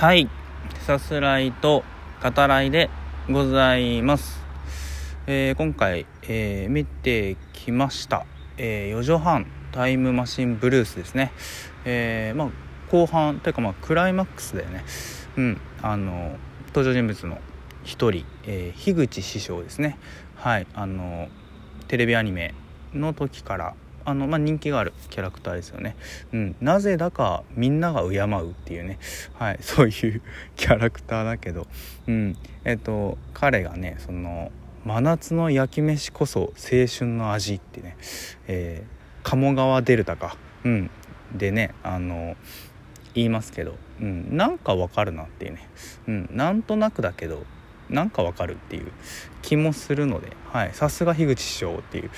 はい。さすらいと語らいでございます、えー今回、えー見てきました、えー4畳半タイムマシンブルースですね。えまあ後半というかまあクライマックスだよね。うんあの登場人物の一人、え樋口師匠ですね。はいあのテレビアニメの時からあの、まあ、人気があるキャラクターですよね、うん、なぜだかみんなが敬うっていうね、はい、そういうキャラクターだけど、うん、えっと彼がねその真夏の焼き飯こそ青春の味ってね、えー鴨川デルタか、うん、でねあの言いますけど、うん、なんかわかるなっていうね、うん、なんとなくだけど。なんかわかるっていう気もするので、はい、さすが樋口師匠っていう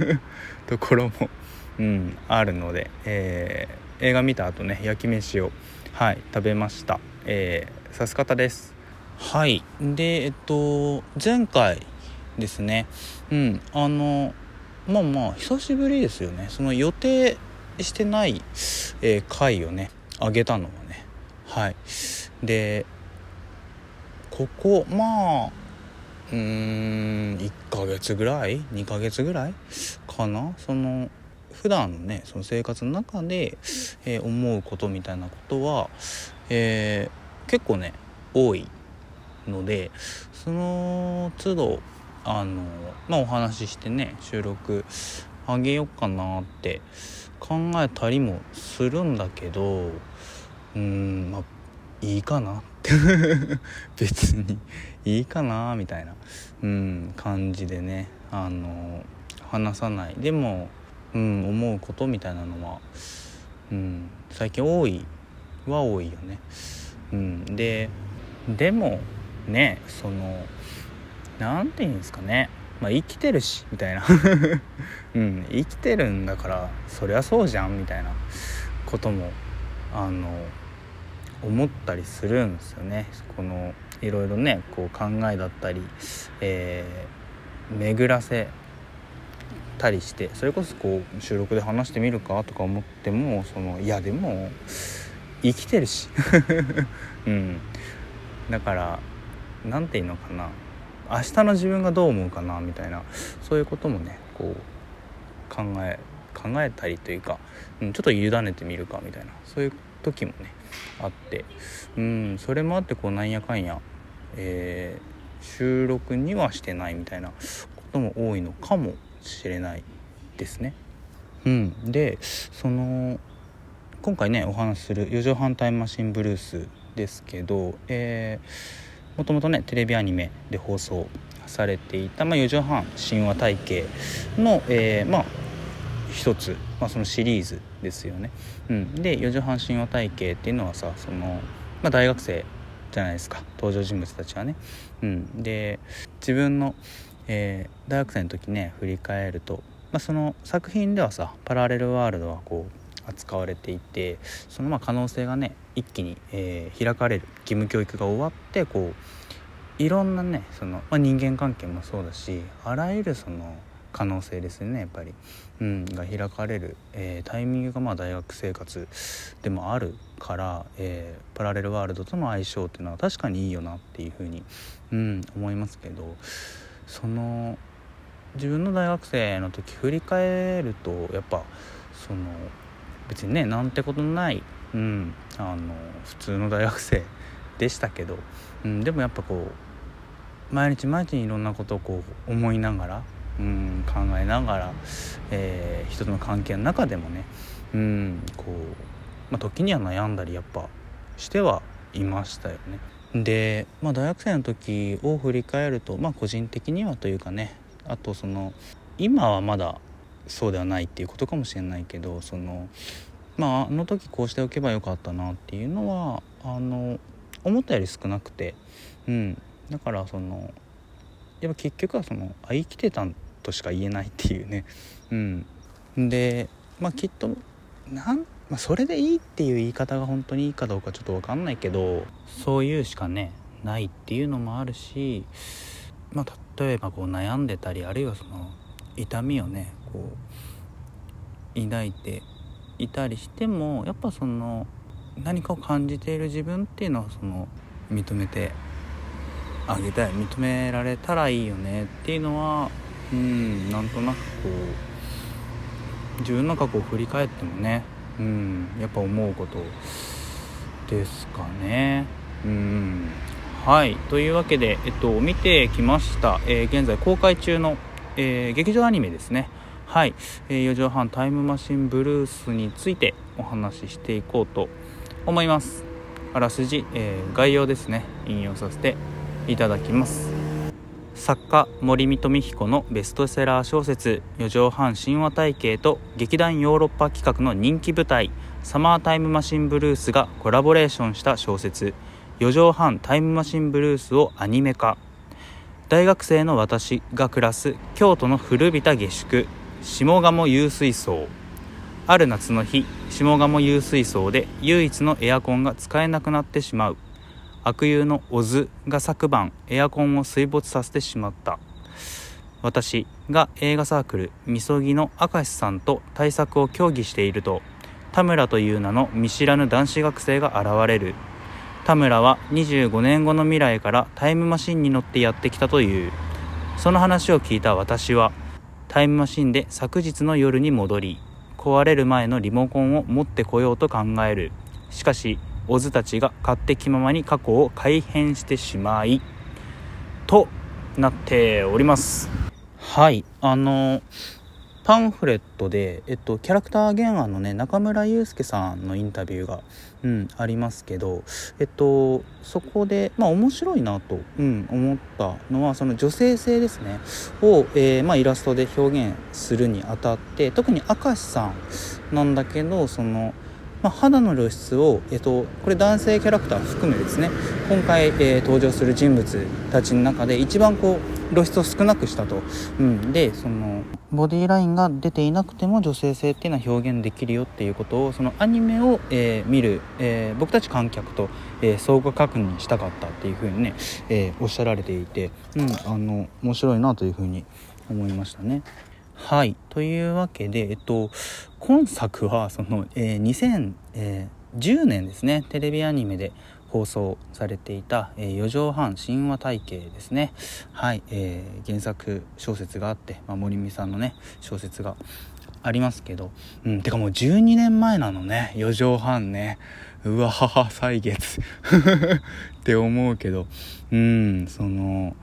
ところも、うん、あるので、えー映画見た後ね焼き飯を、はい、食べました、えー、さす方です。はい。でえっと前回ですね。うんあのまあまあ久しぶりですよね。その予定してない、えー回をねあげたのはね。はい。でここまあうーん1ヶ月ぐらい2ヶ月ぐらいかな。その普段のねその生活の中で、えー思うことみたいなことは、えー結構ね多いのでその都度あのまあお話ししてね収録あげようかなって考えたりもするんだけどうんまあいいかなって。別にいいかなみたいな、うん、感じでね。あの話さない。でも、うん、思うことみたいなのは、うん、最近多いは多いよね。うん、ででもねそのなんて言うんですかね、まあ、生きてるしみたいな、うん、生きてるんだからそりゃそうじゃんみたいなこともあの思ったりするんですよね。このいろいろねこう考えだったり、えー巡らせたりしてそれこそこう収録で話してみるかとか思ってもそのいやでも生きてるし、うん、だからなんていうのかな。明日の自分がどう思うかなみたいな。そういうこともねこう考え考えたりというか、うん、ちょっと委ねてみるかみたいな。そういう時もねあってうんそれもあってこうなんやかんや、えー収録にはしてないみたいなことも多いのかもしれないですね。うん、でその今回ねお話しする「四畳半タイムマシンブルース」ですけど、えーもともとねテレビアニメで放送されていた「まあ、四畳半神話体系の」えーまあ一つ、まあ、そのシリーズですよね。うん、で四畳半神話体系っていうのはさその、まあ、大学生じゃないですか。登場人物たちはね。うん、で自分の、えー大学生の時ね振り返ると、まあ、その作品ではさパラレルワールドはこう扱われていてそのまあ可能性がね一気に、えー開かれる。義務教育が終わってこういろんなねその、まあ、人間関係もそうだしあらゆるその可能性ですよねやっぱり、うん、が開かれる、えータイミングがまあ大学生活でもあるから、えーパラレルワールドとの相性っていうのは確かにいいよなっていうふうに、うん、思いますけどその自分の大学生の時振り返るとやっぱその別にねなんてことのない、うん、あの普通の大学生でしたけど、うん、でもやっぱこう毎日毎日いろんなことをこう思いながら、うん、考えながら、えー人との関係の中でもね、うん、こう、まあ、時には悩んだりやっぱしてはいましたよね。で、まあ、大学生の時を振り返ると、まあ、個人的にはというかねあとその今はまだそうではないっていうことかもしれないけどそのまああの時こうしておけばよかったなっていうのはあの思ったより少なくて、うん、だからそのやっぱ結局はそのあ生きてたとしか言えないっていうね、うん、でまあきっとなん、まあ、それでいいっていう言い方が本当にいいかどうかちょっと分かんないけどそういうしかねないっていうのもあるしまあ例えばこう悩んでたりあるいはその痛みをねこう抱いていたりしてもやっぱその何かを感じている自分っていうのはその認めてあげたい認められたらいいよねっていうのはうんなんとなくこう自分の過去を振り返ってもねうんやっぱ思うことですかね。うんはい。というわけで、えっと、見てきました、えー、現在公開中の、えー、劇場アニメですね。はい、えー、4畳半タイムマシンブルースについてお話ししていこうと思います。あらすじ、えー、概要ですね。引用させていただきます。作家森見富彦のベストセラー小説「四畳半神話体系」と劇団ヨーロッパ企画の人気舞台「サマータイムマシンブルース」がコラボレーションした小説「四畳半タイムマシンブルース」をアニメ化。大学生の私が暮らす京都の古びた下宿下鴨湧水槽ある夏の日下鴨湧水槽で唯一のエアコンが使えなくなってしまう。悪友のオズが昨晩エアコンを水没させてしまった。私が映画サークルみそぎの明石さんと対策を協議していると田村という名の見知らぬ男子学生が現れる。田村は25年後の未来からタイムマシンに乗ってやってきたという。その話を聞いた私はタイムマシンで昨日の夜に戻り壊れる前のリモコンを持ってこようと考える。しかしオズたちが勝手気ままに過去を改変してしまいとなっております。はい。あのパンフレットで、えっと、キャラクター原案のね中村祐介さんのインタビューが、うん、ありますけど、えっと、そこで、まあ、面白いなと、うん、思ったのはその女性性ですね。を、えー、まあ、イラストで表現するにあたって特に明石さんなんだけどそのまあ、肌の露出を、えっと、これ男性キャラクター含めですね。今回、えー、登場する人物たちの中で一番こう露出を少なくしたと、うん、でそのボディラインが出ていなくても女性性っていうのは表現できるよっていうことをそのアニメを、えー、見る、えー、僕たち観客と、えー、相互確認したかったっていうふうにね、えおっしゃられていて、うん、あの面白いなというふうに思いましたね。はい。というわけで、えっと、今作はその、えー、2010年ですね。テレビアニメで放送されていた「えー、4畳半神話体系」ですね。はい、えー、原作小説があって、まあ、森美さんのね小説がありますけど。うん。てかもう12年前なのね。4畳半ね。うわはは歳月。って思うけど。うん。その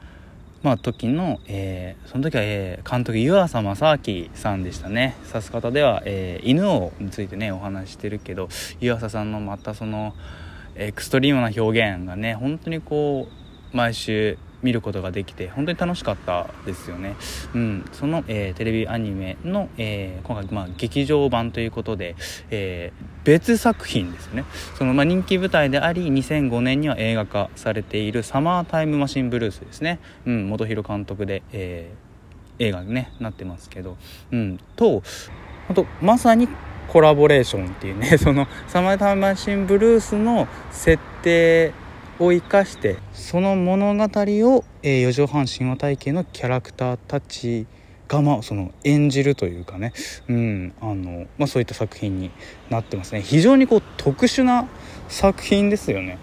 まあ、時の、えー、その時は、えー、監督湯浅正明さんでしたね。指す方では、えー、犬王についてねお話してるけど湯浅さんのまたそのエクストリームな表現がね本当にこう毎週見ることができて本当に楽しかったですよね。うん、その、えー、テレビアニメの、えー、今回、まあ、劇場版ということで、えー、別作品ですね。その、まあ、人気舞台であり2005年には映画化されている「サマータイムマシンブルース」ですね、うん、元弘監督で、え映画に、ね、なってますけど、うん、とあとまさにコラボレーションっていうね そのサマータイムマシンブルースの設定を生かしてその物語を、えー、四畳半神話体系のキャラクターたちが、まあ、その演じるというかね、うんあのまあ、そういった作品になってますね。非常にこう特殊な作品ですよね。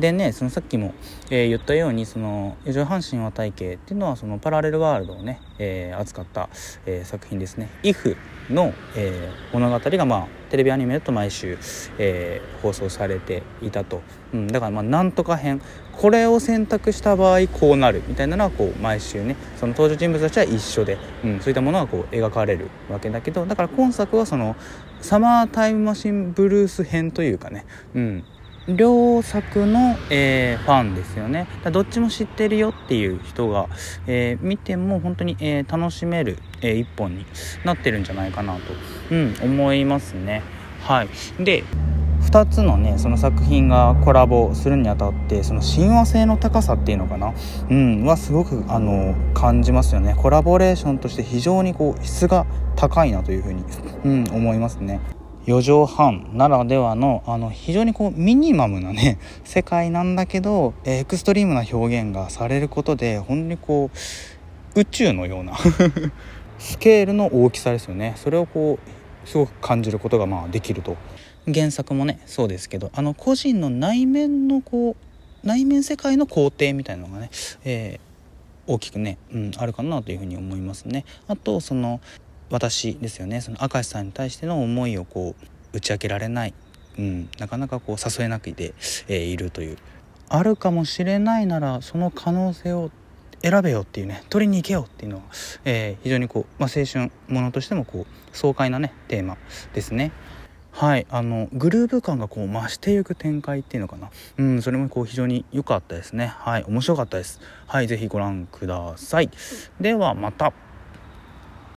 でねそのさっきも、えー、言ったようにその四畳半神話体系っていうのはそのパラレルワールドをね、えー、扱った、えー、作品ですね「IF の」え物語がまあテレビアニメだと毎週、え放送されていたと、うん、だからまあなんとか編。これを選択した場合こうなるみたいなのはこう毎週ねその登場人物たちは一緒で、うん、そういったものがこう描かれるわけだけどだから今作はそのサマータイムマシンブルース編というかね、うん、両作の、えー、ファンですよね。どっちも知ってるよっていう人が、えー、見ても本当に、えー、楽しめる、え一本になってるんじゃないかなと、うん、思いますね。はい。で2つのねその作品がコラボするにあたってその親和性の高さっていうのかな。うんはすごくあの感じますよね。コラボレーションとして非常にこう質が高いなというふうに、うん、思いますね。4畳半ならではのあの非常にこうミニマムなね 世界なんだけどエクストリームな表現がされることで本当にこう宇宙のような スケールの大きさですよねそれをこうすごく感じることがまあできると原作もねそうですけどあの個人の内面のこう内面世界の肯定みたいなのがね、えー、大きくね、うん、あるかなというふうに思いますね。あとその私ですよね。その明石さんに対しての思いをこう打ち明けられない、うん、なかなかこう誘えなくて、えー、いるという。あるかもしれないならその可能性を選べよっていうね。取りに行けよっていうのは、えー、非常にこう、まあ、青春ものとしてもこう爽快なねテーマですね。はい。あのグルーヴ感がこう増していく展開っていうのかな。うん。それもこう非常に良かったですね。はい。面白かったです。はい。是非ご覧ください。ではまた。